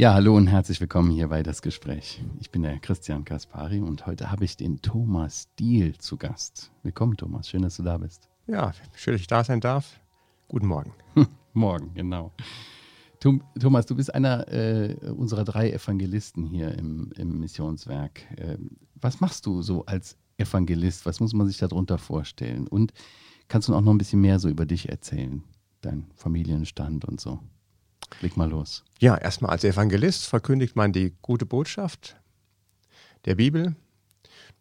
Ja, hallo und herzlich willkommen hier bei das Gespräch. Ich bin der Christian Kaspari und heute habe ich den Thomas Diel zu Gast. Willkommen, Thomas. Schön, dass du da bist. Ja, schön, dass ich da sein darf. Guten Morgen. Morgen, genau. Thomas, du bist einer äh, unserer drei Evangelisten hier im, im Missionswerk. Ähm, was machst du so als Evangelist? Was muss man sich darunter vorstellen? Und kannst du auch noch ein bisschen mehr so über dich erzählen? Dein Familienstand und so. Leg mal los. Ja, erstmal als Evangelist verkündigt man die gute Botschaft der Bibel,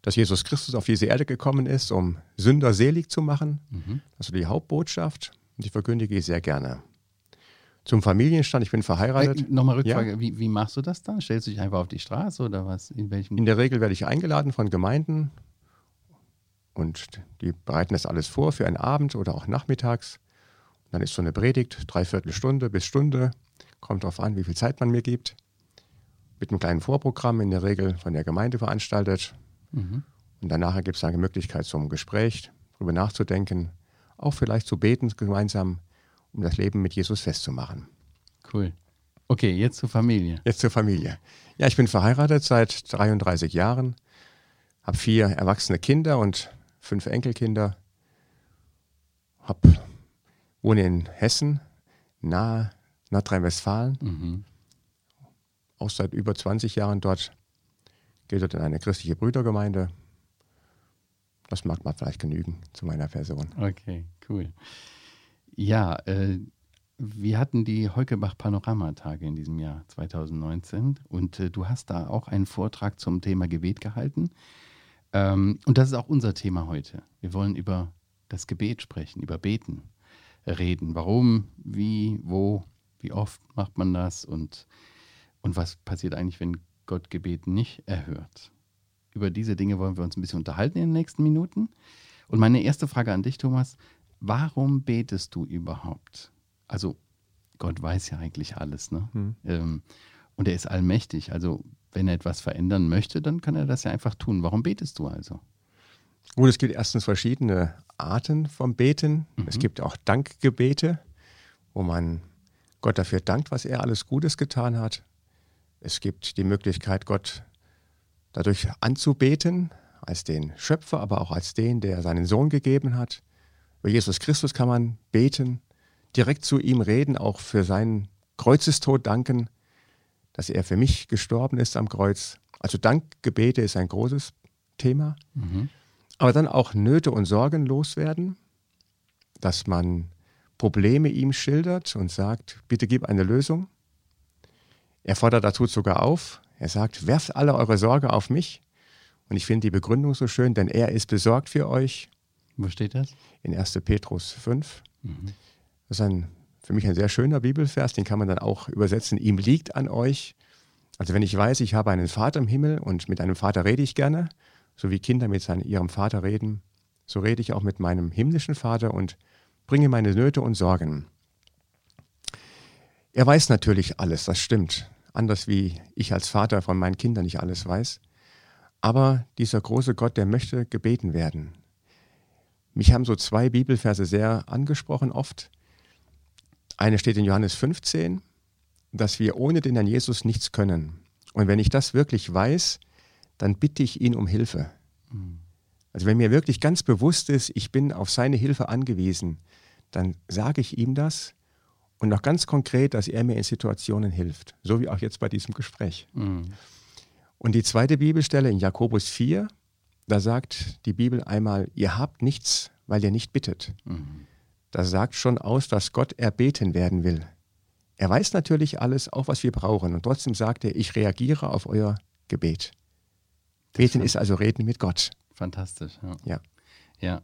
dass Jesus Christus auf diese Erde gekommen ist, um Sünder selig zu machen. Mhm. Also die Hauptbotschaft. Und die verkündige ich sehr gerne. Zum Familienstand, ich bin verheiratet. Äh, Nochmal Rückfrage, ja. wie, wie, machst du das dann? Stellst du dich einfach auf die Straße oder was? In, welchem? In der Regel werde ich eingeladen von Gemeinden und die bereiten das alles vor für einen Abend oder auch nachmittags. Und dann ist so eine Predigt, dreiviertel Stunde bis Stunde, kommt darauf an, wie viel Zeit man mir gibt. Mit einem kleinen Vorprogramm, in der Regel von der Gemeinde veranstaltet. Mhm. Und danach gibt es eine Möglichkeit zum Gespräch, darüber nachzudenken, auch vielleicht zu beten gemeinsam, um das Leben mit Jesus festzumachen. Cool. Okay, jetzt zur Familie. Jetzt zur Familie. Ja, ich bin verheiratet seit 33 Jahren, habe vier erwachsene Kinder und fünf Enkelkinder, hab, wohne in Hessen, nahe Nordrhein-Westfalen, mhm. auch seit über 20 Jahren dort, gehe dort in eine christliche Brüdergemeinde. Das mag mal vielleicht genügen zu meiner Person. Okay, cool. Ja, äh, wir hatten die Heukebach Panoramatage in diesem Jahr 2019 und äh, du hast da auch einen Vortrag zum Thema Gebet gehalten. Ähm, und das ist auch unser Thema heute. Wir wollen über das Gebet sprechen, über Beten reden. Warum, wie, wo, wie oft macht man das und, und was passiert eigentlich, wenn Gott Gebet nicht erhört? Über diese Dinge wollen wir uns ein bisschen unterhalten in den nächsten Minuten. Und meine erste Frage an dich, Thomas, warum betest du überhaupt? Also Gott weiß ja eigentlich alles, ne? Hm. Ähm, und er ist allmächtig. Also wenn er etwas verändern möchte, dann kann er das ja einfach tun. Warum betest du also? Gut, es gibt erstens verschiedene Arten vom Beten. Mhm. Es gibt auch Dankgebete, wo man Gott dafür dankt, was er alles Gutes getan hat. Es gibt die Möglichkeit, Gott dadurch anzubeten, als den Schöpfer, aber auch als den, der seinen Sohn gegeben hat. Über Jesus Christus kann man beten, direkt zu ihm reden, auch für seinen Kreuzestod danken, dass er für mich gestorben ist am Kreuz. Also Dankgebete ist ein großes Thema. Mhm. Aber dann auch Nöte und Sorgen loswerden, dass man Probleme ihm schildert und sagt, bitte gib eine Lösung. Er fordert dazu sogar auf. Er sagt, werft alle eure Sorge auf mich. Und ich finde die Begründung so schön, denn er ist besorgt für euch. Wo steht das? In 1. Petrus 5. Mhm. Das ist ein, für mich ein sehr schöner Bibelvers, den kann man dann auch übersetzen. Ihm liegt an euch. Also wenn ich weiß, ich habe einen Vater im Himmel und mit einem Vater rede ich gerne, so wie Kinder mit seinem, ihrem Vater reden, so rede ich auch mit meinem himmlischen Vater und bringe meine Nöte und Sorgen. Er weiß natürlich alles, das stimmt. Anders wie ich als Vater von meinen Kindern nicht alles weiß. Aber dieser große Gott, der möchte gebeten werden. Mich haben so zwei Bibelverse sehr angesprochen oft. Eine steht in Johannes 15, dass wir ohne den Herrn Jesus nichts können. Und wenn ich das wirklich weiß, dann bitte ich ihn um Hilfe. Mhm. Also wenn mir wirklich ganz bewusst ist, ich bin auf seine Hilfe angewiesen, dann sage ich ihm das und noch ganz konkret, dass er mir in Situationen hilft, so wie auch jetzt bei diesem Gespräch. Mhm. Und die zweite Bibelstelle in Jakobus 4, da sagt die Bibel einmal, ihr habt nichts, weil ihr nicht bittet. Mhm. Das sagt schon aus, dass Gott erbeten werden will. Er weiß natürlich alles, auch was wir brauchen. Und trotzdem sagt er, ich reagiere auf euer Gebet. Beten ist also Reden mit Gott. Fantastisch. Ja. ja. ja.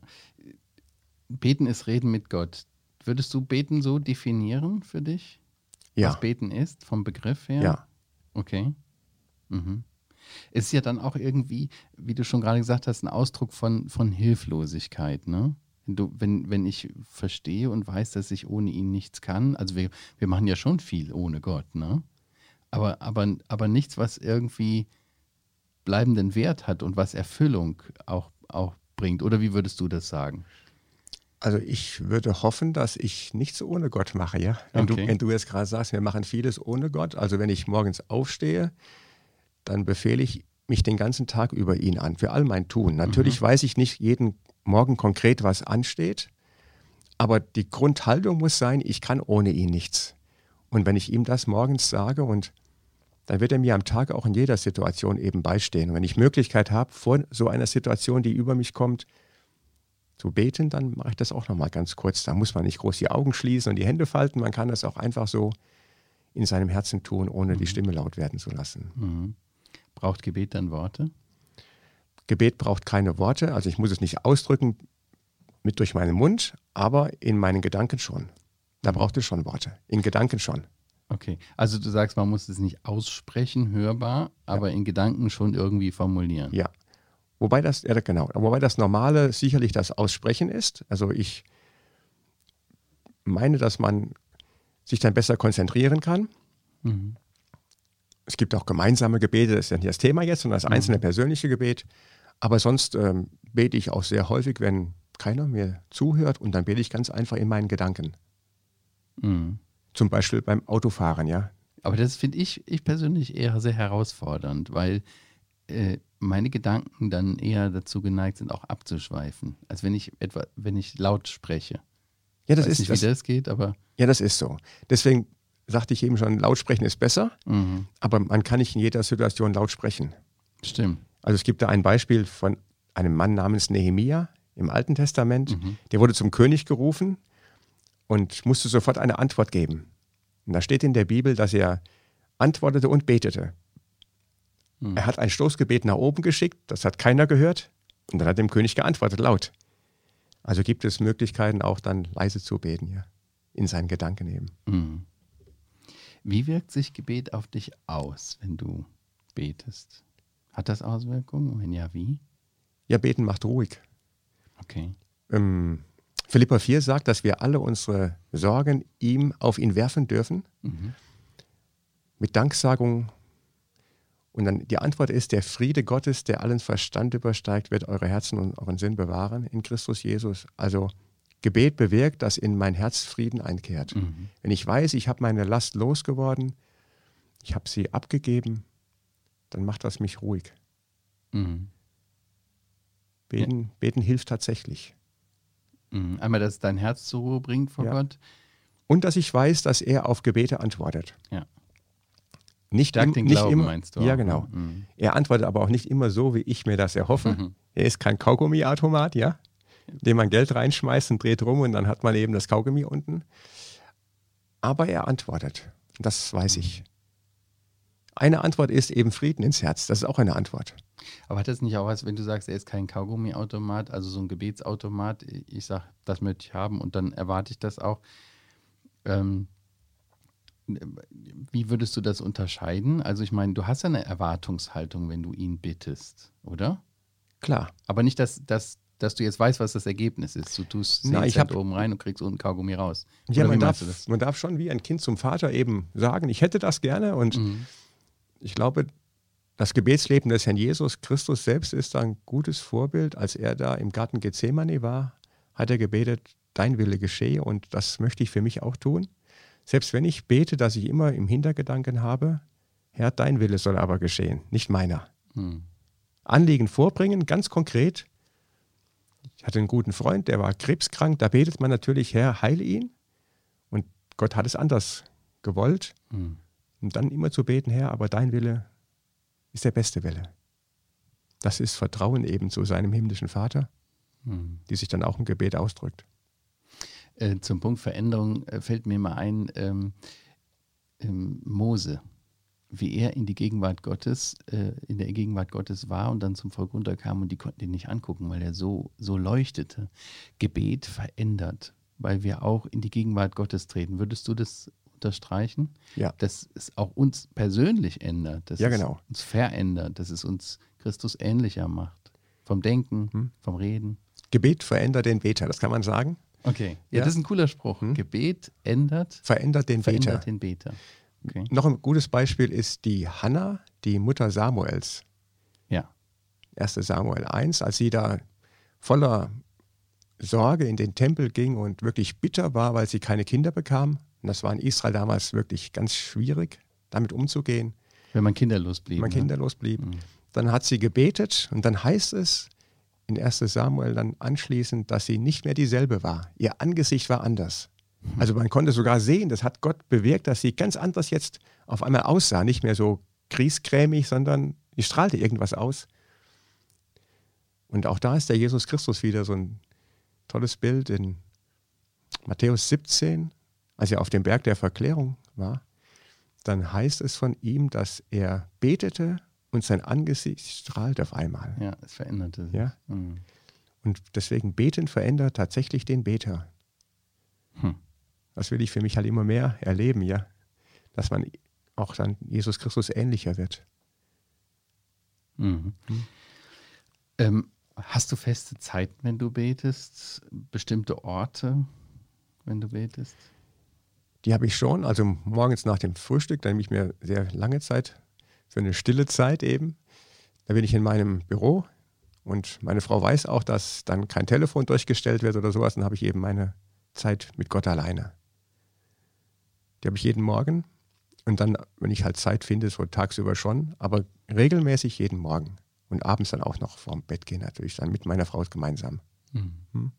Beten ist Reden mit Gott. Würdest du Beten so definieren für dich? Ja. Was Beten ist, vom Begriff her? Ja. Okay. Mhm. Es ist ja dann auch irgendwie, wie du schon gerade gesagt hast, ein Ausdruck von, von Hilflosigkeit, ne? Wenn, du, wenn, wenn ich verstehe und weiß, dass ich ohne ihn nichts kann, also wir, wir machen ja schon viel ohne Gott, ne? Aber, aber, aber nichts, was irgendwie bleibenden Wert hat und was Erfüllung auch, auch bringt. Oder wie würdest du das sagen? Also ich würde hoffen, dass ich nichts ohne Gott mache, ja. Wenn, Okay. du, wenn du jetzt gerade sagst, wir machen vieles ohne Gott, also wenn ich morgens aufstehe, dann befehle ich mich den ganzen Tag über ihn an, für all mein Tun. Natürlich weiß ich nicht jeden Morgen konkret, was ansteht, aber die Grundhaltung muss sein, ich kann ohne ihn nichts. Und wenn ich ihm das morgens sage und dann wird er mir am Tag auch in jeder Situation eben beistehen. Und wenn ich Möglichkeit habe, vor so einer Situation, die über mich kommt, zu beten, dann mache ich das auch nochmal ganz kurz. Da muss man nicht groß die Augen schließen und die Hände falten. Man kann das auch einfach so in seinem Herzen tun, ohne die Stimme laut werden zu lassen. Mhm. Braucht Gebet dann Worte? Gebet braucht keine Worte, also ich muss es nicht ausdrücken mit durch meinen Mund, aber in meinen Gedanken schon. Da braucht es schon Worte. In Gedanken schon. Okay. Also du sagst, man muss es nicht aussprechen, hörbar, aber in Gedanken schon irgendwie formulieren. Ja. Wobei das, ja genau, wobei das Normale sicherlich das Aussprechen ist. Also ich meine, dass man sich dann besser konzentrieren kann. Mhm. Es gibt auch gemeinsame Gebete, das ist ja nicht das Thema jetzt, sondern das einzelne persönliche Gebet. Aber sonst ähm, bete ich auch sehr häufig, wenn keiner mir zuhört und dann bete ich ganz einfach in meinen Gedanken. Mhm. Zum Beispiel beim Autofahren, ja. Aber das finde ich, ich persönlich eher sehr herausfordernd, weil äh, meine Gedanken dann eher dazu geneigt sind, auch abzuschweifen. Als wenn ich etwa, wenn ich laut spreche. Ja, das Weiß ist nicht, das, wie das geht, aber ja, das ist so. Deswegen sagte ich eben schon, laut sprechen ist besser, mhm. aber man kann nicht in jeder Situation laut sprechen. stimmt. Also es gibt da ein Beispiel von einem Mann namens Nehemia im Alten Testament. Mhm. Der wurde zum König gerufen und musste sofort eine Antwort geben. Und da steht in der Bibel, dass er antwortete und betete. Mhm. Er hat ein Stoßgebet nach oben geschickt, das hat keiner gehört. Und dann hat dem König geantwortet, laut. Also gibt es Möglichkeiten, auch dann leise zu beten, ja. In seinen Gedanken eben. Mhm. Wie wirkt sich Gebet auf dich aus, wenn du betest? Hat das Auswirkungen? Wenn ja, wie? Ja, beten macht ruhig. Okay. Ähm, Philippa 4 sagt, dass wir alle unsere Sorgen ihm auf ihn werfen dürfen, Mhm. mit Danksagung. Und dann die Antwort ist, der Friede Gottes, der allen Verstand übersteigt, wird eure Herzen und euren Sinn bewahren in Christus Jesus. Also Gebet bewirkt, dass in mein Herz Frieden einkehrt. Mhm. Wenn ich weiß, ich habe meine Last losgeworden, ich habe sie abgegeben, dann macht das mich ruhig. Mhm. Beten, beten hilft tatsächlich. Mhm. Einmal, dass es dein Herz zur Ruhe bringt vor Ja. Gott. Und dass ich weiß, dass er auf Gebete antwortet. Ja. Nicht, im, den nicht Glauben, immer, meinst du? Ja, auch, genau. Mhm. Er antwortet aber auch nicht immer so, wie ich mir das erhoffe. Mhm. Er ist kein Kaugummiautomat, ja, in dem man Geld reinschmeißt und dreht rum und dann hat man eben das Kaugummi unten. Aber er antwortet. Das weiß ich. Eine Antwort ist eben Frieden ins Herz. Das ist auch eine Antwort. Aber hat das nicht auch was, wenn du sagst, er ist kein Kaugummiautomat, also so ein Gebetsautomat, ich sage, das möchte ich haben und dann erwarte ich das auch. Ähm, wie würdest du das unterscheiden? Also ich meine, du hast ja eine Erwartungshaltung, wenn du ihn bittest, oder? Klar. Aber nicht, dass, dass, dass du jetzt weißt, was das Ergebnis ist. Du tust Na, 10 ich Cent hab- oben rein und kriegst unten Kaugummi raus. Ja, man darf, man darf schon wie ein Kind zum Vater eben sagen, ich hätte das gerne. Und Mhm. Ich glaube, das Gebetsleben des Herrn Jesus Christus selbst ist ein gutes Vorbild. Als er da im Garten Gethsemane war, hat er gebetet, dein Wille geschehe und das möchte ich für mich auch tun. Selbst wenn ich bete, dass ich immer im Hintergedanken habe, Herr, dein Wille soll aber geschehen, nicht meiner. Mhm. Anliegen vorbringen, ganz konkret. Ich hatte einen guten Freund, der war krebskrank, da betet man natürlich, Herr, heile ihn. Und Gott hat es anders gewollt. Mhm. Und dann immer zu beten, Herr, aber dein Wille ist der beste Wille. Das ist Vertrauen eben zu seinem himmlischen Vater, Mhm. die sich dann auch im Gebet ausdrückt. Äh, zum Punkt Veränderung äh, fällt mir mal ein, ähm, ähm, Mose, wie er in die Gegenwart Gottes, äh, in der Gegenwart Gottes war und dann zum Volk runterkam und die konnten ihn nicht angucken, weil er so, so leuchtete. Gebet verändert, weil wir auch in die Gegenwart Gottes treten. Würdest du das unterstreichen? Ja. Dass es auch uns persönlich ändert, dass Ja, es genau. uns verändert, dass es uns Christus ähnlicher macht. Vom Denken, Hm. vom Reden. Gebet verändert den Beter, das kann man sagen. Okay. Ja, Ja. das ist ein cooler Spruch. Hm. Gebet ändert, Verändert den Beter. verändert den Beter. Okay. Noch ein gutes Beispiel ist die Hannah, die Mutter Samuels. Ja. 1. Samuel 1, als sie da voller Sorge in den Tempel ging und wirklich bitter war, weil sie keine Kinder bekam. Und das war in Israel damals wirklich ganz schwierig, damit umzugehen. Wenn man kinderlos blieb. Wenn man ne? kinderlos blieb. Mhm. Dann hat sie gebetet und dann heißt es in 1 Samuel dann anschließend, dass sie nicht mehr dieselbe war. Ihr Angesicht war anders. Also man konnte sogar sehen, das hat Gott bewirkt, dass sie ganz anders jetzt auf einmal aussah. Nicht mehr so griesgrämig, sondern sie strahlte irgendwas aus. Und auch da ist der Jesus Christus wieder so ein tolles Bild in Matthäus 17, als er auf dem Berg der Verklärung war. Dann heißt es von ihm, dass er betete und sein Angesicht strahlt auf einmal. Ja, es veränderte sich. Ja? Mhm. Und deswegen beten verändert tatsächlich den Beter. Hm. Das will ich für mich halt immer mehr erleben, ja. Dass man auch dann Jesus Christus ähnlicher wird. Mhm. Ähm, hast du feste Zeiten, wenn du betest? Bestimmte Orte, wenn du betest? Die habe ich schon, also morgens nach dem Frühstück, dann nehme ich mir sehr lange Zeit, für eine stille Zeit eben. Da bin ich in meinem Büro und meine Frau weiß auch, dass dann kein Telefon durchgestellt wird oder sowas. Dann habe ich eben meine Zeit mit Gott alleine. Die habe ich jeden Morgen und dann, wenn ich halt Zeit finde, so tagsüber schon, aber regelmäßig jeden Morgen. Und abends dann auch noch vorm Bett gehen natürlich, dann mit meiner Frau gemeinsam. Mhm. Hm.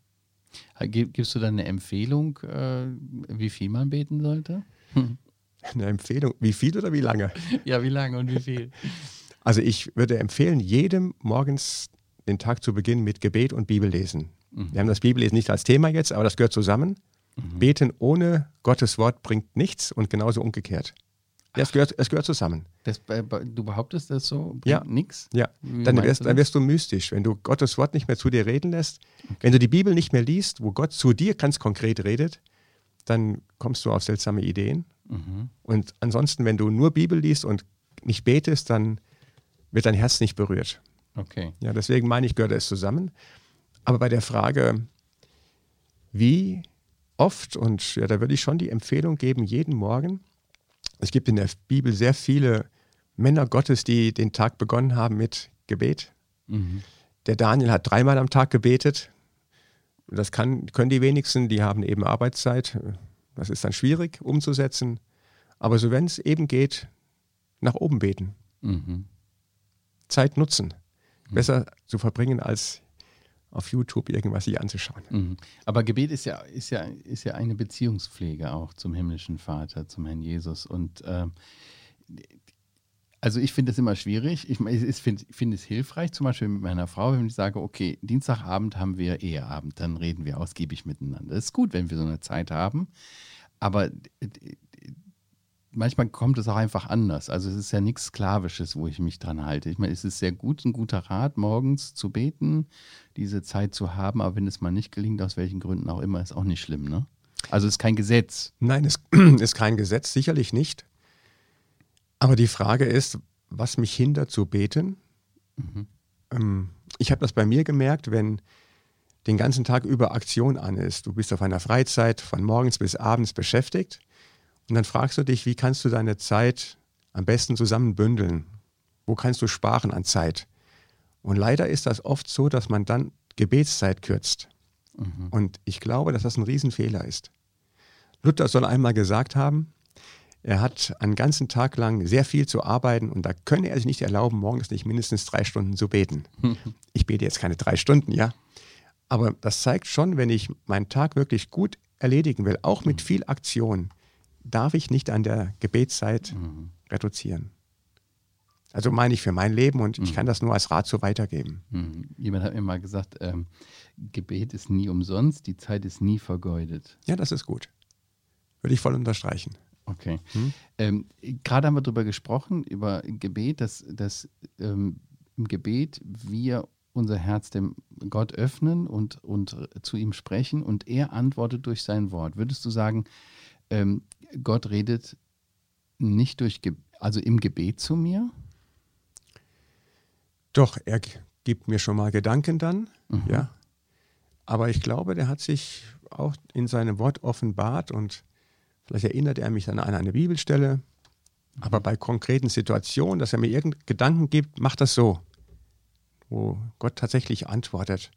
Gi- Gibst du dann eine Empfehlung, äh, wie viel man beten sollte? Hm. Eine Empfehlung, wie viel oder wie lange? Ja, wie lange und wie viel? Also ich würde empfehlen, jedem morgens den Tag zu beginnen mit Gebet und Bibellesen. Mhm. Wir haben das Bibellesen nicht als Thema jetzt, aber das gehört zusammen. Mhm. Beten ohne Gottes Wort bringt nichts und genauso umgekehrt. Ja, es, gehört, es gehört zusammen. Das, äh, du behauptest das so? Ja. Nix? Ja, Wie dann wirst, du dann wirst du mystisch, wenn du Gottes Wort nicht mehr zu dir reden lässt. Wenn du die Bibel nicht mehr liest, wo Gott zu dir ganz konkret redet, dann kommst du auf seltsame Ideen. Mhm. Und ansonsten, wenn du nur Bibel liest und nicht betest, dann wird dein Herz nicht berührt. Okay. Ja, deswegen meine ich, gehört es zusammen. Aber bei der Frage, wie oft, und ja, da würde ich schon die Empfehlung geben, jeden Morgen. Es gibt in der Bibel sehr viele Männer Gottes, die den Tag begonnen haben mit Gebet. Mhm. Der Daniel hat dreimal am Tag gebetet. Das kann, können die wenigsten, die haben eben Arbeitszeit. Das ist dann schwierig umzusetzen. Aber so, wenn es eben geht, nach oben beten. Mhm. Zeit nutzen. Besser zu verbringen, als auf YouTube irgendwas sich anzuschauen. Mhm. Aber Gebet ist ja, ist, ja, ist ja eine Beziehungspflege auch zum himmlischen Vater, zum Herrn Jesus. Und ähm, also ich finde es immer schwierig. Ich, ich finde find es hilfreich, zum Beispiel mit meiner Frau, wenn ich sage, okay, Dienstagabend haben wir Eheabend, dann reden wir ausgiebig miteinander. Das ist gut, wenn wir so eine Zeit haben. Aber manchmal kommt es auch einfach anders. Also es ist ja nichts Sklavisches, wo ich mich dran halte. Ich meine, es ist sehr gut, ein guter Rat, morgens zu beten, diese Zeit zu haben, aber wenn es mal nicht gelingt, aus welchen Gründen auch immer, ist auch nicht schlimm, ne? Also es ist kein Gesetz. Nein, es ist kein Gesetz, sicherlich nicht. Aber die Frage ist, was mich hindert zu beten. Mhm. Ähm, Ich habe das bei mir gemerkt, wenn den ganzen Tag über Aktion an ist. Du bist auf einer Freizeit von morgens bis abends beschäftigt und dann fragst du dich, wie kannst du deine Zeit am besten zusammenbündeln? Wo kannst du sparen an Zeit? Und leider ist das oft so, dass man dann Gebetszeit kürzt. Mhm. Und ich glaube, dass das ein Riesenfehler ist. Luther soll einmal gesagt haben, er hat einen ganzen Tag lang sehr viel zu arbeiten und da könne er sich nicht erlauben, morgens nicht mindestens drei Stunden zu beten. Ich bete jetzt keine drei Stunden, ja. Aber das zeigt schon, wenn ich meinen Tag wirklich gut erledigen will, auch mit viel Aktion, darf ich nicht an der Gebetszeit Mhm. reduzieren. Also meine ich für mein Leben und ich kann das nur als Rat so weitergeben. Mhm. Jemand hat mir mal gesagt, ähm, Gebet ist nie umsonst, die Zeit ist nie vergeudet. Ja, das ist gut. Würde ich voll unterstreichen. Okay. Hm? Ähm, Gerade haben wir darüber gesprochen, über Gebet, dass, dass ähm, im Gebet wir unser Herz dem Gott öffnen und, und zu ihm sprechen und er antwortet durch sein Wort. Würdest du sagen, ähm, Gott redet nicht durch, Ge also im Gebet zu mir? Doch, er gibt mir schon mal Gedanken dann, Mhm. ja. Aber ich glaube, der hat sich auch in seinem Wort offenbart und vielleicht erinnert er mich dann an eine Bibelstelle. Aber bei konkreten Situationen, dass er mir irgendeinen Gedanken gibt, macht das so, wo Gott tatsächlich antwortet.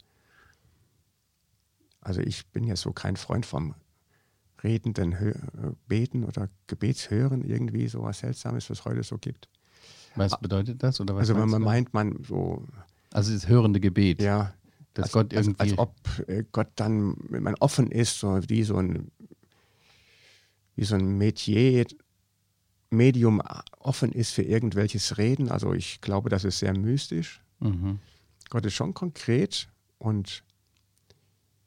Also ich bin ja so kein Freund vom redenden Beten oder Gebetshören, irgendwie sowas Seltsames, was es heute so gibt. Was bedeutet das? Oder was also wenn man meint, man so. Also das hörende Gebet. Ja. Dass als, Gott irgendwie. Als, als ob äh, Gott dann, wenn man offen ist, so wie so ein, wie so ein Metier, Medium offen ist für irgendwelches Reden. Also ich glaube, das ist sehr mystisch. Mhm. Gott ist schon konkret und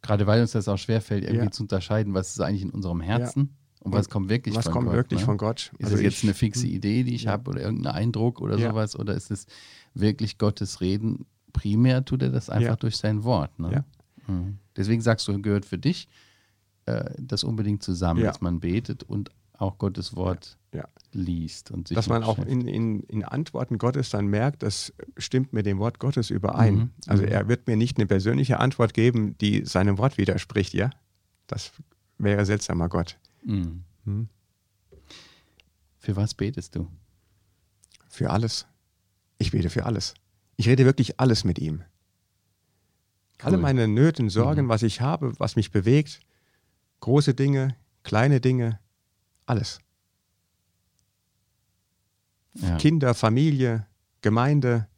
Gerade weil uns das auch schwerfällt, irgendwie Ja. zu unterscheiden, was ist eigentlich in unserem Herzen und was kommt wirklich was von kommt Gott. wirklich ne? von Gott. Ist Also das jetzt ich- eine fixe Idee, die ich Ja. habe oder irgendein Eindruck oder Ja. sowas? Oder ist es wirklich Gottes Reden? Primär tut er das einfach Ja. durch sein Wort. Ne? Ja. Mhm. Deswegen sagst du, gehört für dich äh, das unbedingt zusammen, Ja. dass man betet und auch Gottes Wort Ja. liest und sich dass man auch in, in, in Antworten Gottes dann merkt, das stimmt mit dem Wort Gottes überein. Mhm. Also Mhm. er wird mir nicht eine persönliche Antwort geben, die seinem Wort widerspricht, ja? Das wäre seltsamer Gott. Mhm. Hm? Für was betest du? Für alles. Ich bete für alles. Ich rede wirklich alles mit ihm. Alle Cool. meine Nöten, Sorgen, Mhm. was ich habe, was mich bewegt, große Dinge, kleine Dinge, alles. Ja. Kinder, Familie, Gemeinde,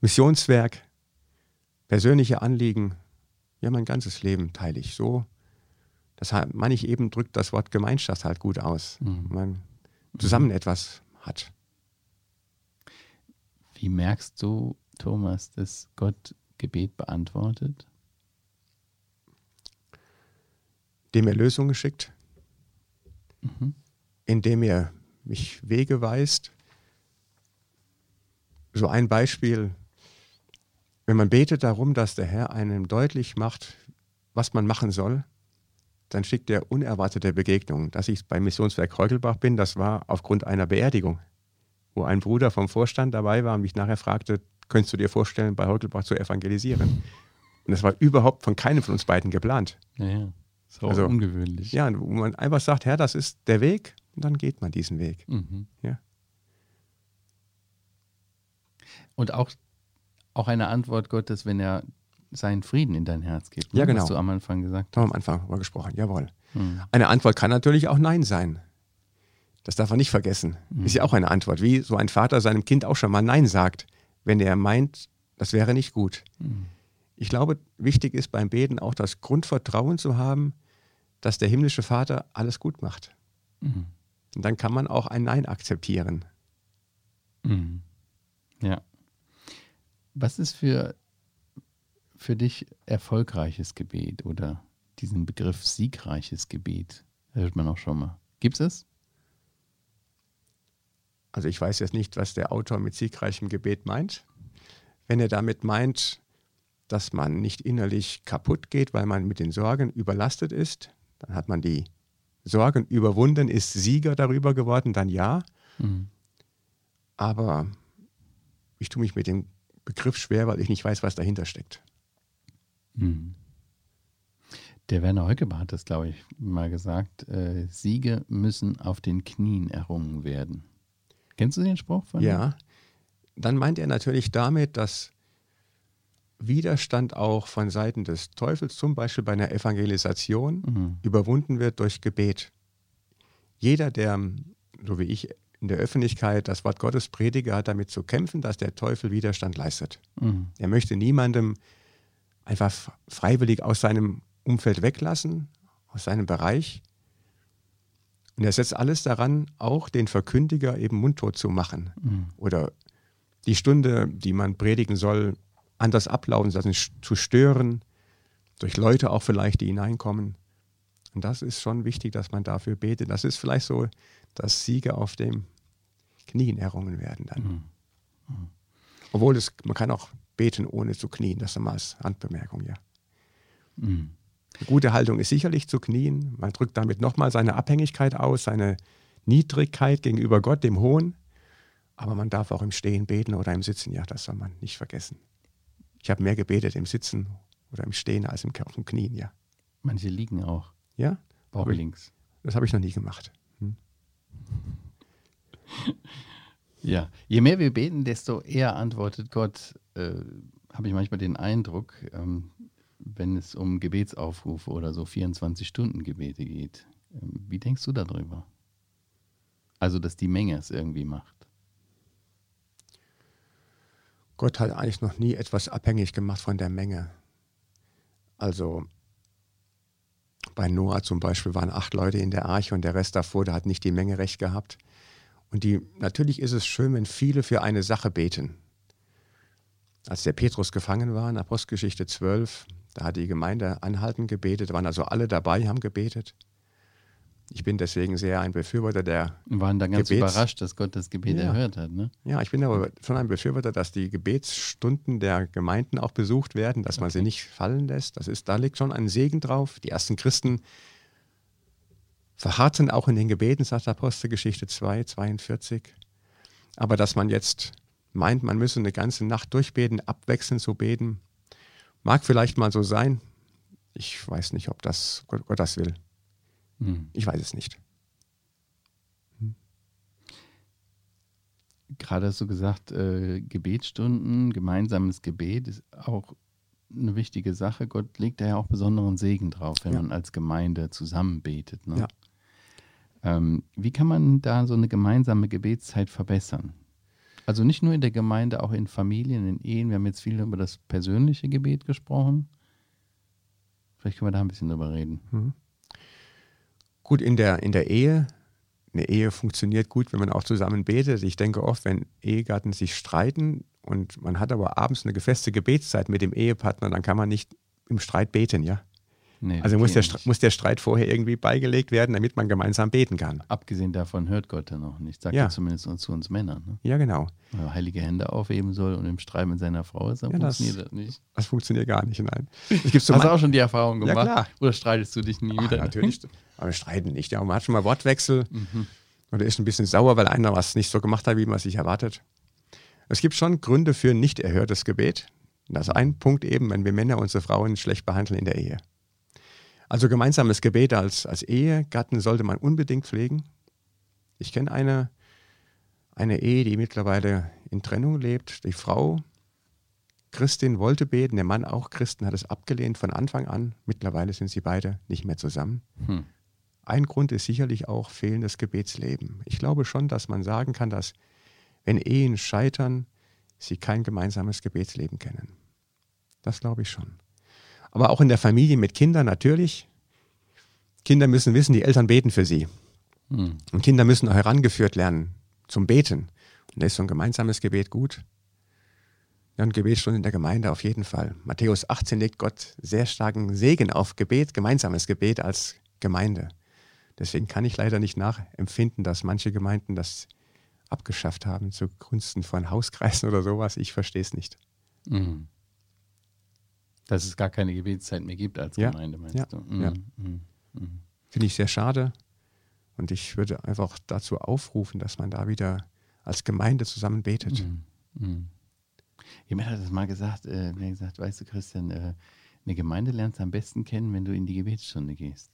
Missionswerk, persönliche Anliegen. Ja, mein ganzes Leben teile ich so. Das meine ich eben, drückt das Wort Gemeinschaft halt gut aus. Mhm. Man zusammen etwas hat. Wie merkst du, Thomas, dass Gott Gebet beantwortet? Dem er Lösungen schickt, Mhm. indem er mich Wege weist. So ein Beispiel, wenn man betet darum, dass der Herr einem deutlich macht, was man machen soll, dann schickt er unerwartete Begegnungen. Dass ich beim Missionswerk Heugelbach bin, das war aufgrund einer Beerdigung, wo ein Bruder vom Vorstand dabei war und mich nachher fragte, könntest du dir vorstellen, bei Heugelbach zu evangelisieren? Und das war überhaupt von keinem von uns beiden geplant. Ja, ja. Auch Also, ungewöhnlich. Ja, wo man einfach sagt, Herr, das ist der Weg, und dann geht man diesen Weg. Mhm. Ja. Und auch, auch eine Antwort Gottes, wenn er seinen Frieden in dein Herz gibt. ne? Ja, genau. Was du am Anfang gesagt haben am Anfang drüber gesprochen, jawohl. Mhm. Eine Antwort kann natürlich auch Nein sein. Das darf man nicht vergessen. Ist ja auch eine Antwort, wie so ein Vater seinem Kind auch schon mal Nein sagt, wenn er meint, das wäre nicht gut. Mhm. Ich glaube, wichtig ist beim Beten auch das Grundvertrauen zu haben, dass der himmlische Vater alles gut macht. Mhm. Und dann kann man auch ein Nein akzeptieren. Mhm. Ja. Was ist für, für dich erfolgreiches Gebet oder diesen Begriff siegreiches Gebet? Hört man auch schon mal. Gibt es? Also ich weiß jetzt nicht, was der Autor mit siegreichem Gebet meint. Wenn er damit meint, dass man nicht innerlich kaputt geht, weil man mit den Sorgen überlastet ist, dann hat man die Sorgen überwunden, ist Sieger darüber geworden, dann ja. Mhm. Aber ich tue mich mit dem Begriff schwer, weil ich nicht weiß, was dahinter steckt. Mhm. Der Werner Heukebach hat das, glaube ich, mal gesagt. Äh, Siege müssen auf den Knien errungen werden. Kennst du den Spruch von ihm? Ja. Dann meint er natürlich damit, dass Widerstand auch von Seiten des Teufels, zum Beispiel bei einer Evangelisation, Mhm. überwunden wird durch Gebet. Jeder, der, so wie ich, in der Öffentlichkeit das Wort Gottes predige, hat damit zu kämpfen, dass der Teufel Widerstand leistet. Mhm. Er möchte niemandem einfach freiwillig aus seinem Umfeld weglassen, aus seinem Bereich. Und er setzt alles daran, auch den Verkündiger eben mundtot zu machen. Mhm. Oder die Stunde, die man predigen soll, anders ablaufen, lassen, zu stören, durch Leute auch vielleicht, die hineinkommen. Und das ist schon wichtig, dass man dafür betet. Das ist vielleicht so, dass Siege auf dem Knien errungen werden dann. Mhm. Obwohl es, man kann auch beten, ohne zu knien. Das ist mal als Handbemerkung, ja. Mhm. Eine gute Haltung ist sicherlich zu knien. Man drückt damit nochmal seine Abhängigkeit aus, seine Niedrigkeit gegenüber Gott, dem Hohen. Aber man darf auch im Stehen beten oder im Sitzen. Ja, das soll man nicht vergessen. Ich habe mehr gebetet im Sitzen oder im Stehen als im, auf dem Knien, ja. Manche liegen auch Ja, Bauch links. das habe ich noch nie gemacht. Hm? Ja, je mehr wir beten, desto eher antwortet Gott, äh, habe ich manchmal den Eindruck. Ähm, wenn es um Gebetsaufrufe oder so 24-Stunden-Gebete geht. Ähm, wie denkst du darüber? Also, dass die Menge es irgendwie macht. Gott hat eigentlich noch nie etwas abhängig gemacht von der Menge. Also bei Noah zum Beispiel waren acht Leute in der Arche und der Rest davor, da hat nicht die Menge recht gehabt. Und die, natürlich ist es schön, wenn viele für eine Sache beten. Als der Petrus gefangen war in Apostelgeschichte 12, da hat die Gemeinde anhaltend gebetet, da waren also alle dabei, haben gebetet. Ich bin deswegen sehr ein Befürworter der. Wir waren dann ganz Gebets überrascht, dass Gott das Gebet ja. erhört hat. Ne? Ja, ich bin aber schon ein Befürworter, dass die Gebetsstunden der Gemeinden auch besucht werden, dass okay. man sie nicht fallen lässt. Das ist, da liegt schon ein Segen drauf. Die ersten Christen verharrten auch in den Gebeten, sagt Apostelgeschichte 2, 42. Aber dass man jetzt meint, man müsse eine ganze Nacht durchbeten, abwechselnd so beten, mag vielleicht mal so sein. Ich weiß nicht, ob das Gott das will. Hm. Ich weiß es nicht. Hm. Gerade hast du gesagt, äh, Gebetsstunden, gemeinsames Gebet ist auch eine wichtige Sache. Gott legt da ja auch besonderen Segen drauf, wenn ja. man als Gemeinde zusammen betet. Ne? Ja. Ähm, wie kann man da so eine gemeinsame Gebetszeit verbessern? Also nicht nur in der Gemeinde, auch in Familien, in Ehen. Wir haben jetzt viel über das persönliche Gebet gesprochen. Vielleicht können wir da ein bisschen drüber reden. Mhm. Gut, in der, in der Ehe, eine Ehe funktioniert gut, wenn man auch zusammen betet. Ich denke oft, wenn Ehegatten sich streiten und man hat aber abends eine gefeste Gebetszeit mit dem Ehepartner, dann kann man nicht im Streit beten, ja. Nee, also muss der, muss der Streit vorher irgendwie beigelegt werden, damit man gemeinsam beten kann. Abgesehen davon hört Gott ja noch nicht, sagt ja. er zumindest zu uns Männern. Ne? Ja, genau. Wenn er heilige Hände aufheben soll und im Streit mit seiner Frau ist, dann ja, funktioniert das, das, nicht. Das funktioniert gar nicht, nein. Hast du auch schon die Erfahrung gemacht? Ja, klar. Oder streitest du dich nie Ach, wieder? Natürlich, aber wir streiten nicht. Ja, man hat schon mal Wortwechsel mhm. oder ist ein bisschen sauer, weil einer was nicht so gemacht hat, wie man sich erwartet. Es gibt schon Gründe für nicht erhörtes Gebet. Das ist ein Punkt eben, wenn wir Männer unsere Frauen schlecht behandeln in der Ehe. Also gemeinsames Gebet als, als Ehegatten sollte man unbedingt pflegen. Ich kenne eine, eine Ehe, die mittlerweile in Trennung lebt. Die Frau, Christin, wollte beten, der Mann auch Christen, hat es abgelehnt von Anfang an. Mittlerweile sind sie beide nicht mehr zusammen. Hm. Ein Grund ist sicherlich auch fehlendes Gebetsleben. Ich glaube schon, dass man sagen kann, dass wenn Ehen scheitern, sie kein gemeinsames Gebetsleben kennen. Das glaube ich schon aber auch in der Familie mit Kindern natürlich. Kinder müssen wissen, die Eltern beten für sie. Hm. Und Kinder müssen auch herangeführt lernen zum Beten. Und da ist so ein gemeinsames Gebet gut. Ja, und Gebetsstunde in der Gemeinde auf jeden Fall. Matthäus 18 legt Gott sehr starken Segen auf Gebet, gemeinsames Gebet als Gemeinde. Deswegen kann ich leider nicht nachempfinden, dass manche Gemeinden das abgeschafft haben zugunsten von Hauskreisen oder sowas. Ich verstehe es nicht. Mhm. Dass es gar keine Gebetszeit mehr gibt als ja, Gemeinde, meinst ja, du? Mhm. Ja. Mhm. mhm. Finde ich sehr schade. Und ich würde einfach dazu aufrufen, dass man da wieder als Gemeinde zusammen betet. Mhm. mhm. Jemand hat das mal gesagt, äh, mir gesagt, weißt du, Christian, äh, eine Gemeinde lernst du am besten kennen, wenn du in die Gebetsstunde gehst.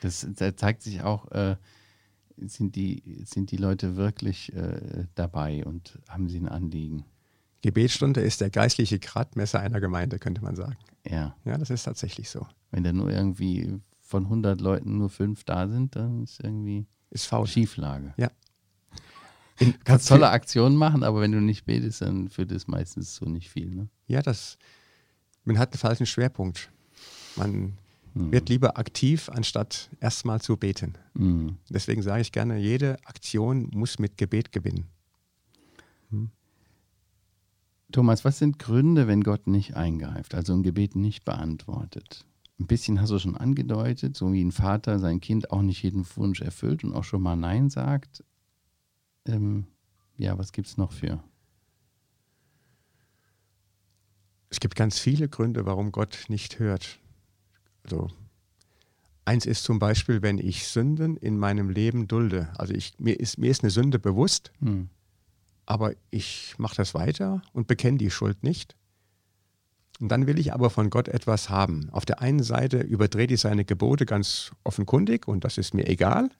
Das, da zeigt sich auch, äh, sind, die, sind die Leute wirklich äh, dabei und haben sie ein Anliegen. Gebetsstunde ist der geistliche Gradmesser einer Gemeinde, könnte man sagen. Ja. Ja, das ist tatsächlich so. Wenn da nur irgendwie von 100 Leuten nur fünf da sind, dann ist irgendwie ist faul. Schieflage. Ja. du kannst tolle Aktionen machen, aber wenn du nicht betest, dann führt es meistens so nicht viel. Ne? Ja, das, man hat einen falschen Schwerpunkt. Man mhm. wird lieber aktiv, anstatt erstmal zu beten. Mhm. Deswegen sage ich gerne, jede Aktion muss mit Gebet gewinnen. Thomas, was sind Gründe, wenn Gott nicht eingreift, also ein Gebet nicht beantwortet? Ein bisschen hast du schon angedeutet, so wie ein Vater sein Kind auch nicht jeden Wunsch erfüllt und auch schon mal Nein sagt. Ähm, ja, was gibt es noch für? Es gibt ganz viele Gründe, warum Gott nicht hört. Also eins ist zum Beispiel, wenn ich Sünden in meinem Leben dulde. Also ich, mir, ist, mir ist eine Sünde bewusst. Hm aber ich mache das weiter und bekenne die Schuld nicht. Und dann will ich aber von Gott etwas haben. Auf der einen Seite überdreht ich seine Gebote ganz offenkundig und das ist mir egal.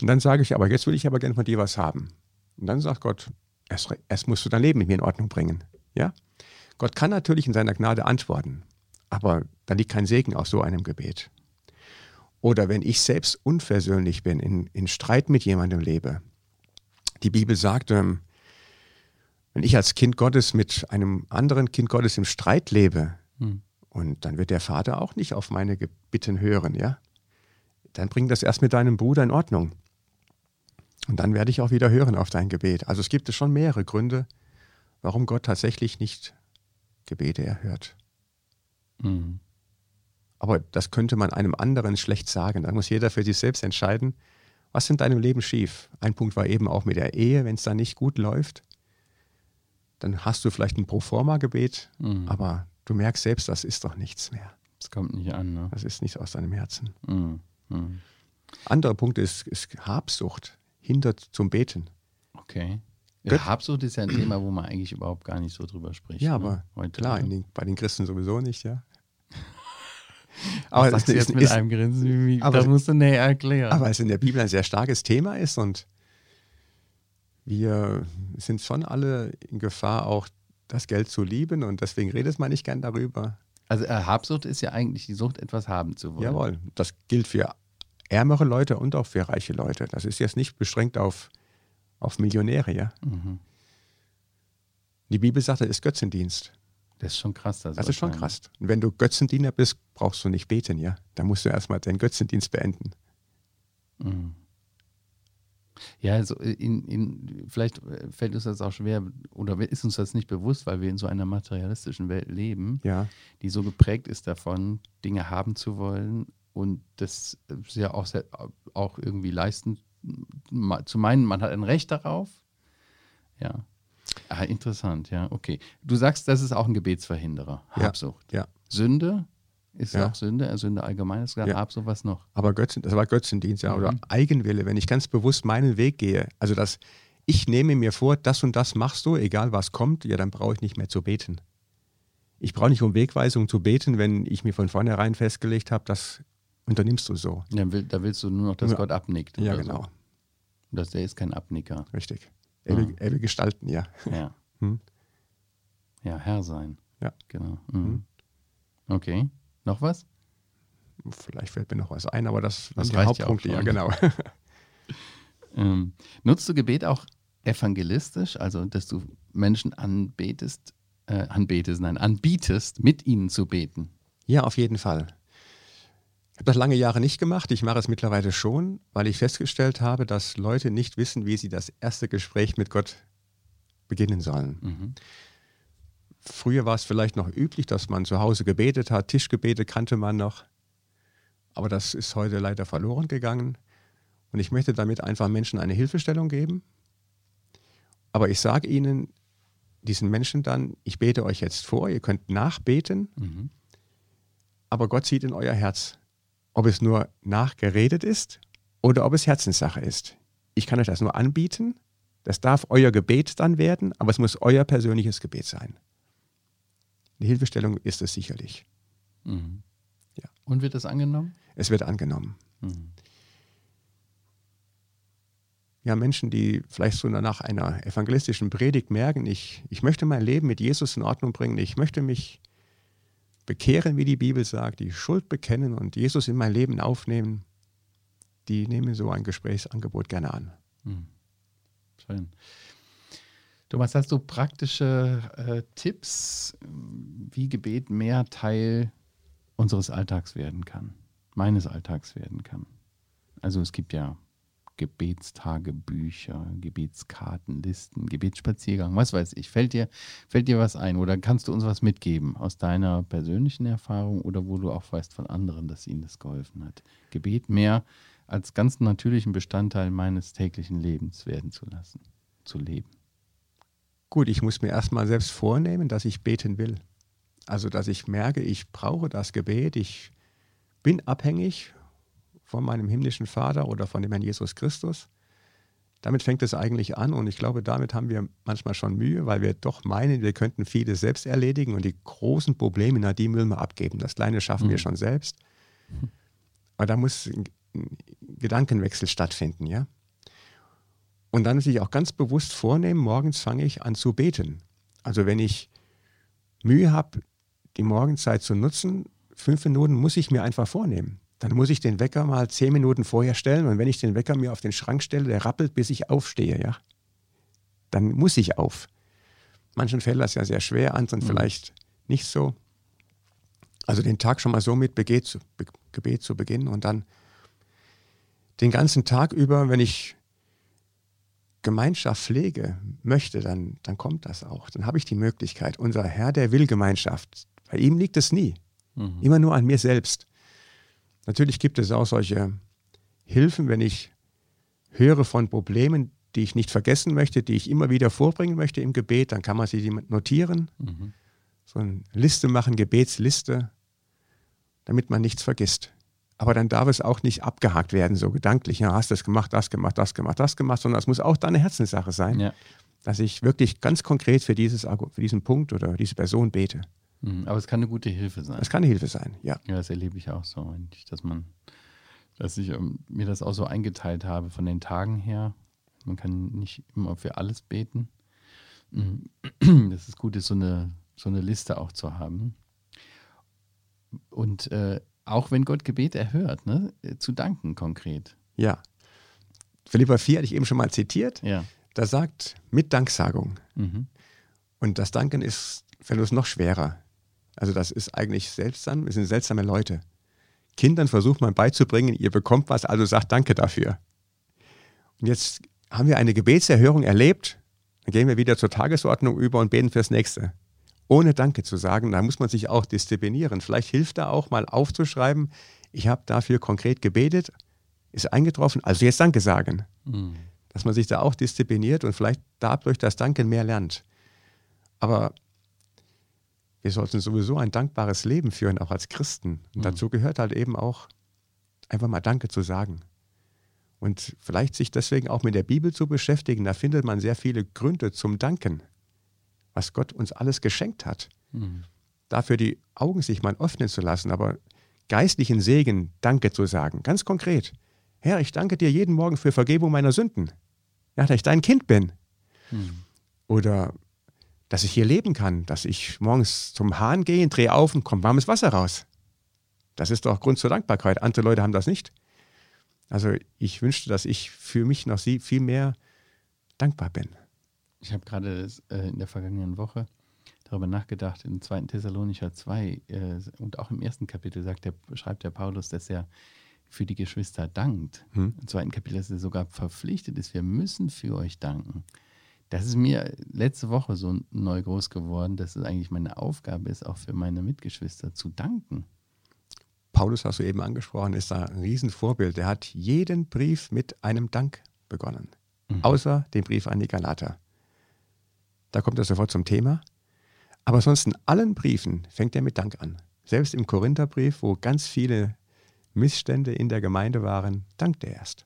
Und dann sage ich, aber jetzt will ich aber gerne von dir was haben. Und dann sagt Gott, erst, erst musst du dein Leben mit mir in Ordnung bringen. Ja? Gott kann natürlich in seiner Gnade antworten. Aber da liegt kein Segen aus so einem Gebet. Oder wenn ich selbst unversöhnlich bin, in, in Streit mit jemandem lebe. Die Bibel sagt, ähm, wenn ich als Kind Gottes mit einem anderen Kind Gottes im Streit lebe, hm. und dann wird der Vater auch nicht auf meine Bitten hören, ja, dann bring das erst mit deinem Bruder in Ordnung. Und dann werde ich auch wieder hören auf dein Gebet. Also es gibt schon mehrere Gründe, warum Gott tatsächlich nicht Gebete erhört. Mhm. Aber das könnte man einem anderen schlecht sagen. Da muss jeder für sich selbst entscheiden, was in deinem Leben schief. Ein Punkt war eben auch mit der Ehe, wenn es da nicht gut läuft, dann hast du vielleicht ein Proforma-Gebet, mhm. aber du merkst selbst, das ist doch nichts mehr. Das kommt nicht an. Ne? Das ist nicht aus deinem Herzen. Mhm. Mhm. Anderer Punkt ist, ist Habsucht, hindert zum Beten. Okay. Ja, Habsucht ist ja ein Thema, wo man eigentlich überhaupt gar nicht so drüber spricht. Ja, ne? aber Heute, klar, den, bei den Christen sowieso nicht, ja. aber das ist, jetzt mit ist, einem Grinsen, wie, aber, das musst du näher erklären. Aber es in der Bibel ein sehr starkes Thema ist und wir sind schon alle in Gefahr, auch das Geld zu lieben und deswegen redet man nicht gern darüber. Also äh, Habsucht ist ja eigentlich die Sucht, etwas haben zu wollen. Jawohl, das gilt für ärmere Leute und auch für reiche Leute. Das ist jetzt nicht beschränkt auf, auf Millionäre, ja. Mhm. Die Bibel sagt, das ist Götzendienst. Das ist schon krass. Das, das ist schon krass. Und wenn du Götzendiener bist, brauchst du nicht beten, ja. Da musst du erstmal deinen Götzendienst beenden. Mhm. Ja, also in, in, vielleicht äh, fällt uns das auch schwer oder ist uns das nicht bewusst, weil wir in so einer materialistischen Welt leben, ja. die so geprägt ist davon, Dinge haben zu wollen und das ja auch, sehr, auch irgendwie leisten zu meinen, man hat ein Recht darauf. Ja. Ah, interessant, ja, okay. Du sagst, das ist auch ein Gebetsverhinderer, Habsucht. Ja. ja. Sünde, ist ja. auch Sünde, äh, Sünde allgemein ist ja. ab, sowas noch. Aber Götzen, das war Götzendienst, ja, mhm. oder Eigenwille, wenn ich ganz bewusst meinen Weg gehe. Also dass ich nehme mir vor, das und das machst du, egal was kommt, ja, dann brauche ich nicht mehr zu beten. Ich brauche nicht um Wegweisung zu beten, wenn ich mir von vornherein festgelegt habe, das unternimmst du so. Ja, da willst du nur noch, dass ja. Gott abnickt. Ja, genau. So. Dass der ist kein Abnicker. Richtig. Er will, er will gestalten, ja. Ja. Hm? Ja, Herr sein. Ja. Genau. Mhm. Hm. Okay. Noch was? Vielleicht fällt mir noch was ein, aber das, das sind die Hauptpunkte, ja, genau. ähm, nutzt du Gebet auch evangelistisch, also dass du Menschen anbetest, äh, anbetest, nein, anbietest, mit ihnen zu beten? Ja, auf jeden Fall. Ich habe das lange Jahre nicht gemacht. Ich mache es mittlerweile schon, weil ich festgestellt habe, dass Leute nicht wissen, wie sie das erste Gespräch mit Gott beginnen sollen. Mhm. Früher war es vielleicht noch üblich, dass man zu Hause gebetet hat. Tischgebete kannte man noch. Aber das ist heute leider verloren gegangen. Und ich möchte damit einfach Menschen eine Hilfestellung geben. Aber ich sage ihnen, diesen Menschen dann, ich bete euch jetzt vor, ihr könnt nachbeten, mhm. aber Gott sieht in euer Herz, ob es nur nachgeredet ist oder ob es Herzenssache ist. Ich kann euch das nur anbieten, das darf euer Gebet dann werden, aber es muss euer persönliches Gebet sein. Eine Hilfestellung ist es sicherlich. Mhm. Ja. Und wird das angenommen? Es wird angenommen. Mhm. Ja, Menschen, die vielleicht so nach einer evangelistischen Predigt merken, ich, ich möchte mein Leben mit Jesus in Ordnung bringen, ich möchte mich bekehren, wie die Bibel sagt, die Schuld bekennen und Jesus in mein Leben aufnehmen, die nehmen so ein Gesprächsangebot gerne an. Mhm. Schön. Thomas, hast du praktische äh, Tipps, wie Gebet mehr Teil unseres Alltags werden kann, meines Alltags werden kann? Also es gibt ja Gebetstagebücher, Gebetskarten, Listen, Gebetsspaziergang, was weiß ich. Fällt dir, fällt dir was ein oder kannst du uns was mitgeben aus deiner persönlichen Erfahrung oder wo du auch weißt von anderen, dass ihnen das geholfen hat? Gebet mehr als ganz natürlichen Bestandteil meines täglichen Lebens werden zu lassen, zu leben. Gut, ich muss mir erstmal selbst vornehmen, dass ich beten will. Also, dass ich merke, ich brauche das Gebet, ich bin abhängig von meinem himmlischen Vater oder von dem Herrn Jesus Christus. Damit fängt es eigentlich an und ich glaube, damit haben wir manchmal schon Mühe, weil wir doch meinen, wir könnten vieles selbst erledigen und die großen Probleme, na, die müssen wir abgeben. Das Kleine schaffen mhm. wir schon selbst. Aber da muss ein Gedankenwechsel stattfinden, ja. Und dann sich auch ganz bewusst vornehmen, morgens fange ich an zu beten. Also wenn ich Mühe habe, die Morgenzeit zu nutzen. Fünf Minuten muss ich mir einfach vornehmen. Dann muss ich den Wecker mal zehn Minuten vorher stellen und wenn ich den Wecker mir auf den Schrank stelle, der rappelt, bis ich aufstehe, ja. Dann muss ich auf. Manchen fällt das ja sehr schwer, anderen mhm. vielleicht nicht so. Also den Tag schon mal so mit Gebet zu, Be Gebet zu beginnen und dann den ganzen Tag über, wenn ich Gemeinschaft pflege möchte, dann, dann kommt das auch. Dann habe ich die Möglichkeit. Unser Herr, der will Gemeinschaft. Bei ihm liegt es nie. Mhm. Immer nur an mir selbst. Natürlich gibt es auch solche Hilfen, wenn ich höre von Problemen, die ich nicht vergessen möchte, die ich immer wieder vorbringen möchte im Gebet, dann kann man sie notieren. Mhm. So eine Liste machen, Gebetsliste, damit man nichts vergisst. Aber dann darf es auch nicht abgehakt werden, so gedanklich, ja, hast das gemacht, das gemacht, das gemacht, das gemacht, sondern es muss auch deine Herzenssache sein, ja. dass ich wirklich ganz konkret für, dieses, für diesen Punkt oder diese Person bete. Mhm, aber es kann eine gute Hilfe sein. Es kann eine Hilfe sein, ja. Ja, das erlebe ich auch so, dass man, dass ich ähm, mir das auch so eingeteilt habe von den Tagen her. Man kann nicht immer für alles beten. Mhm. Das ist gut, so eine, so eine Liste auch zu haben. Und äh, auch wenn Gott Gebet erhört, ne? zu danken konkret. Ja. Philippa 4 hatte ich eben schon mal zitiert. Ja. Da sagt mit Danksagung. Mhm. Und das Danken ist für uns noch schwerer. Also das ist eigentlich seltsam. Wir sind seltsame Leute. Kindern versucht man beizubringen, ihr bekommt was, also sagt Danke dafür. Und jetzt haben wir eine Gebetserhörung erlebt, dann gehen wir wieder zur Tagesordnung über und beten fürs Nächste ohne Danke zu sagen. Da muss man sich auch disziplinieren. Vielleicht hilft da auch mal aufzuschreiben, ich habe dafür konkret gebetet, ist eingetroffen, also jetzt Danke sagen. Mhm. Dass man sich da auch diszipliniert und vielleicht dadurch das Danken mehr lernt. Aber wir sollten sowieso ein dankbares Leben führen, auch als Christen. Und mhm. dazu gehört halt eben auch, einfach mal Danke zu sagen. Und vielleicht sich deswegen auch mit der Bibel zu beschäftigen. Da findet man sehr viele Gründe zum Danken was Gott uns alles geschenkt hat. Mhm. Dafür die Augen sich mal öffnen zu lassen, aber geistlichen Segen Danke zu sagen, ganz konkret. Herr, ich danke dir jeden Morgen für Vergebung meiner Sünden. Ja, dass ich dein Kind bin. Mhm. Oder dass ich hier leben kann, dass ich morgens zum Hahn gehe, drehe auf und kommt warmes Wasser raus. Das ist doch Grund zur Dankbarkeit. Andere Leute haben das nicht. Also ich wünschte, dass ich für mich noch viel mehr dankbar bin. Ich habe gerade äh, in der vergangenen Woche darüber nachgedacht, in 2. Thessalonicher 2 äh, und auch im ersten Kapitel sagt der, schreibt der Paulus, dass er für die Geschwister dankt. Hm. Im zweiten Kapitel, dass er sogar verpflichtet ist, wir müssen für euch danken. Das ist mir letzte Woche so neu groß geworden, dass es eigentlich meine Aufgabe ist, auch für meine Mitgeschwister zu danken. Paulus, hast du eben angesprochen, ist da ein Riesenvorbild. Er hat jeden Brief mit einem Dank begonnen, mhm. außer dem Brief an die Galater. Da kommt er sofort zum Thema. Aber sonst in allen Briefen fängt er mit Dank an. Selbst im Korintherbrief, wo ganz viele Missstände in der Gemeinde waren, dankt er erst.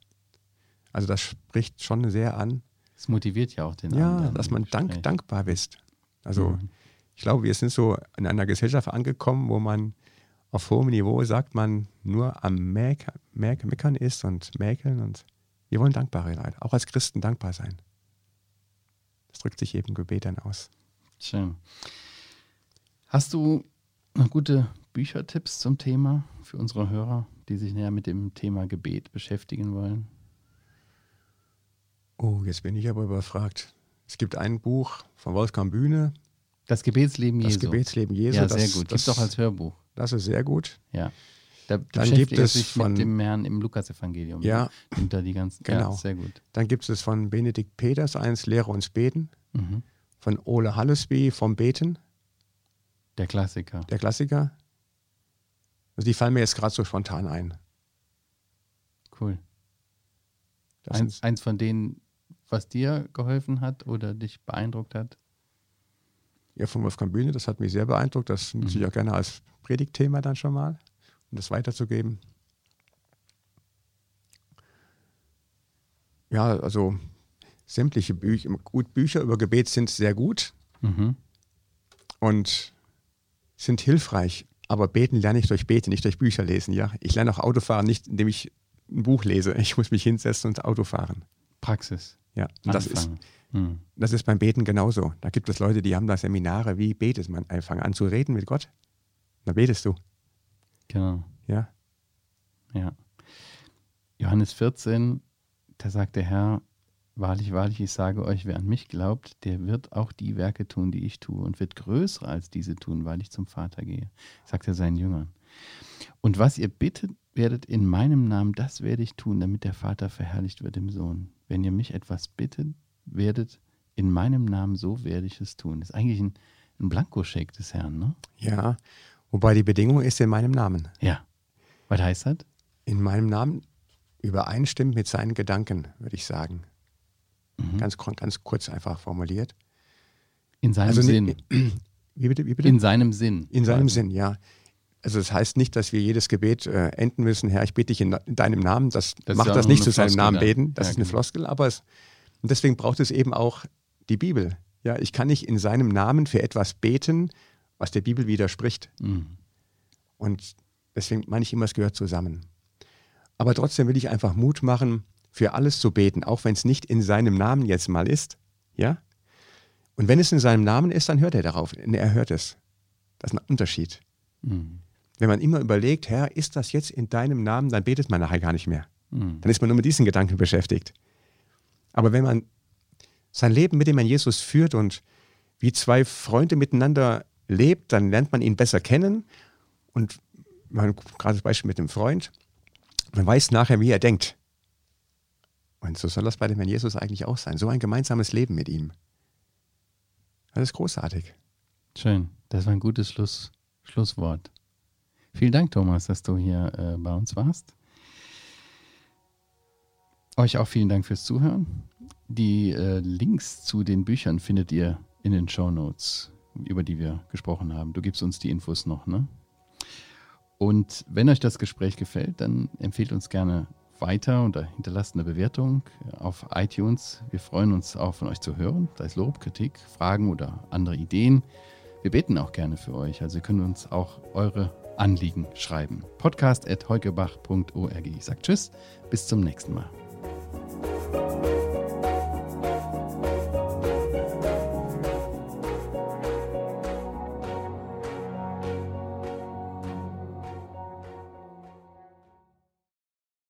Also das spricht schon sehr an. Es motiviert ja auch den ja, anderen. Ja, dass man dank, dankbar ist. Also mhm. ich glaube, wir sind so in einer Gesellschaft angekommen, wo man auf hohem Niveau sagt, man nur am Meckern ist und Mäkeln und wir wollen dankbare Leute, auch als Christen dankbar sein. Das drückt sich eben Gebet dann aus. Schön. Hast du noch gute Büchertipps zum Thema für unsere Hörer, die sich näher mit dem Thema Gebet beschäftigen wollen? Oh, jetzt bin ich aber überfragt. Es gibt ein Buch von Wolfgang Bühne. Das Gebetsleben Jesu. Das Gebetsleben Jesu. Ja, sehr gut. Gibt es auch als Hörbuch. Das ist sehr gut. Ja. Da dann gibt es sich von mit dem Herrn im Lukas-Evangelium. Ja. Nimmt da die ganzen. Genau. Ja, sehr gut. Dann gibt es von Benedikt Peters eins, Lehre uns beten. Mhm. Von Ole Hallesby vom Beten. Der Klassiker. Der Klassiker. Also die fallen mir jetzt gerade so spontan ein. Cool. Eins, eins von denen, was dir geholfen hat oder dich beeindruckt hat? Ja, von Wolfgang Bühne, das hat mich sehr beeindruckt. Das nutze mhm. ich auch gerne als Predigtthema dann schon mal um das weiterzugeben. Ja, also sämtliche Bücher, gut, Bücher über Gebet sind sehr gut mhm. und sind hilfreich. Aber beten lerne ich durch Beten, nicht durch Bücher lesen. Ja, ich lerne auch Autofahren nicht, indem ich ein Buch lese. Ich muss mich hinsetzen und Auto fahren. Praxis. Ja, das ist, hm. das ist beim Beten genauso. Da gibt es Leute, die haben da Seminare, wie betet man. Fangen an zu reden mit Gott. dann betest du. Genau. Ja. Ja. Johannes 14, da sagt der Herr, wahrlich, wahrlich, ich sage euch, wer an mich glaubt, der wird auch die Werke tun, die ich tue und wird größere als diese tun, weil ich zum Vater gehe, sagt er seinen Jüngern. Und was ihr bittet werdet in meinem Namen, das werde ich tun, damit der Vater verherrlicht wird im Sohn. Wenn ihr mich etwas bittet werdet in meinem Namen, so werde ich es tun. Das ist eigentlich ein, ein Blankoscheck des Herrn, ne? Ja, wobei die Bedingung ist in meinem Namen. Ja. Was heißt das? In meinem Namen übereinstimmt mit seinen Gedanken, würde ich sagen. Mhm. Ganz, ganz kurz einfach formuliert. In seinem Also, Sinn. Wie bitte? Wie bitte? In seinem Sinn. In seinem. Sinn, ja. Also das heißt nicht, dass wir jedes Gebet äh, enden müssen, Herr, ich bete dich in, in deinem Namen. Das, Das macht das nicht zu seinem Floskel Namen beten. Das Ja, ist eine genau. Floskel, aber es, und deswegen braucht es eben auch die Bibel. Ja, ich kann nicht in seinem Namen für etwas beten, was der Bibel widerspricht. Mhm. Und deswegen meine ich immer, es gehört zusammen. Aber trotzdem will ich einfach Mut machen, für alles zu beten, auch wenn es nicht in seinem Namen jetzt mal ist. Ja? Und wenn es in seinem Namen ist, dann hört er darauf. Er hört es. Das ist ein Unterschied. Mhm. Wenn man immer überlegt, Herr, ist das jetzt in deinem Namen, dann betet man nachher gar nicht mehr. Mhm. Dann ist man nur mit diesen Gedanken beschäftigt. Aber wenn man sein Leben mit dem Herrn Jesus führt und wie zwei Freunde miteinander lebt, dann lernt man ihn besser kennen. Und man, gerade das Beispiel mit dem Freund, man weiß nachher, wie er denkt. Und so soll das bei dem Herrn Jesus eigentlich auch sein. So ein gemeinsames Leben mit ihm. Das ist großartig. Schön. Das war ein gutes Schluss, Schlusswort. Vielen Dank, Thomas, dass du hier äh, bei uns warst. Euch auch vielen Dank fürs Zuhören. Die äh, Links zu den Büchern findet ihr in den Show Notes, über die wir gesprochen haben. Du gibst uns die Infos noch, ne? Und wenn euch das Gespräch gefällt, dann empfehlt uns gerne weiter und hinterlasst eine Bewertung auf iTunes. Wir freuen uns auch von euch zu hören, sei es Lob, Kritik, Fragen oder andere Ideen. Wir beten auch gerne für euch, also ihr könnt uns auch eure Anliegen schreiben. Podcast at heukebach.org. Ich sage Tschüss, bis zum nächsten Mal.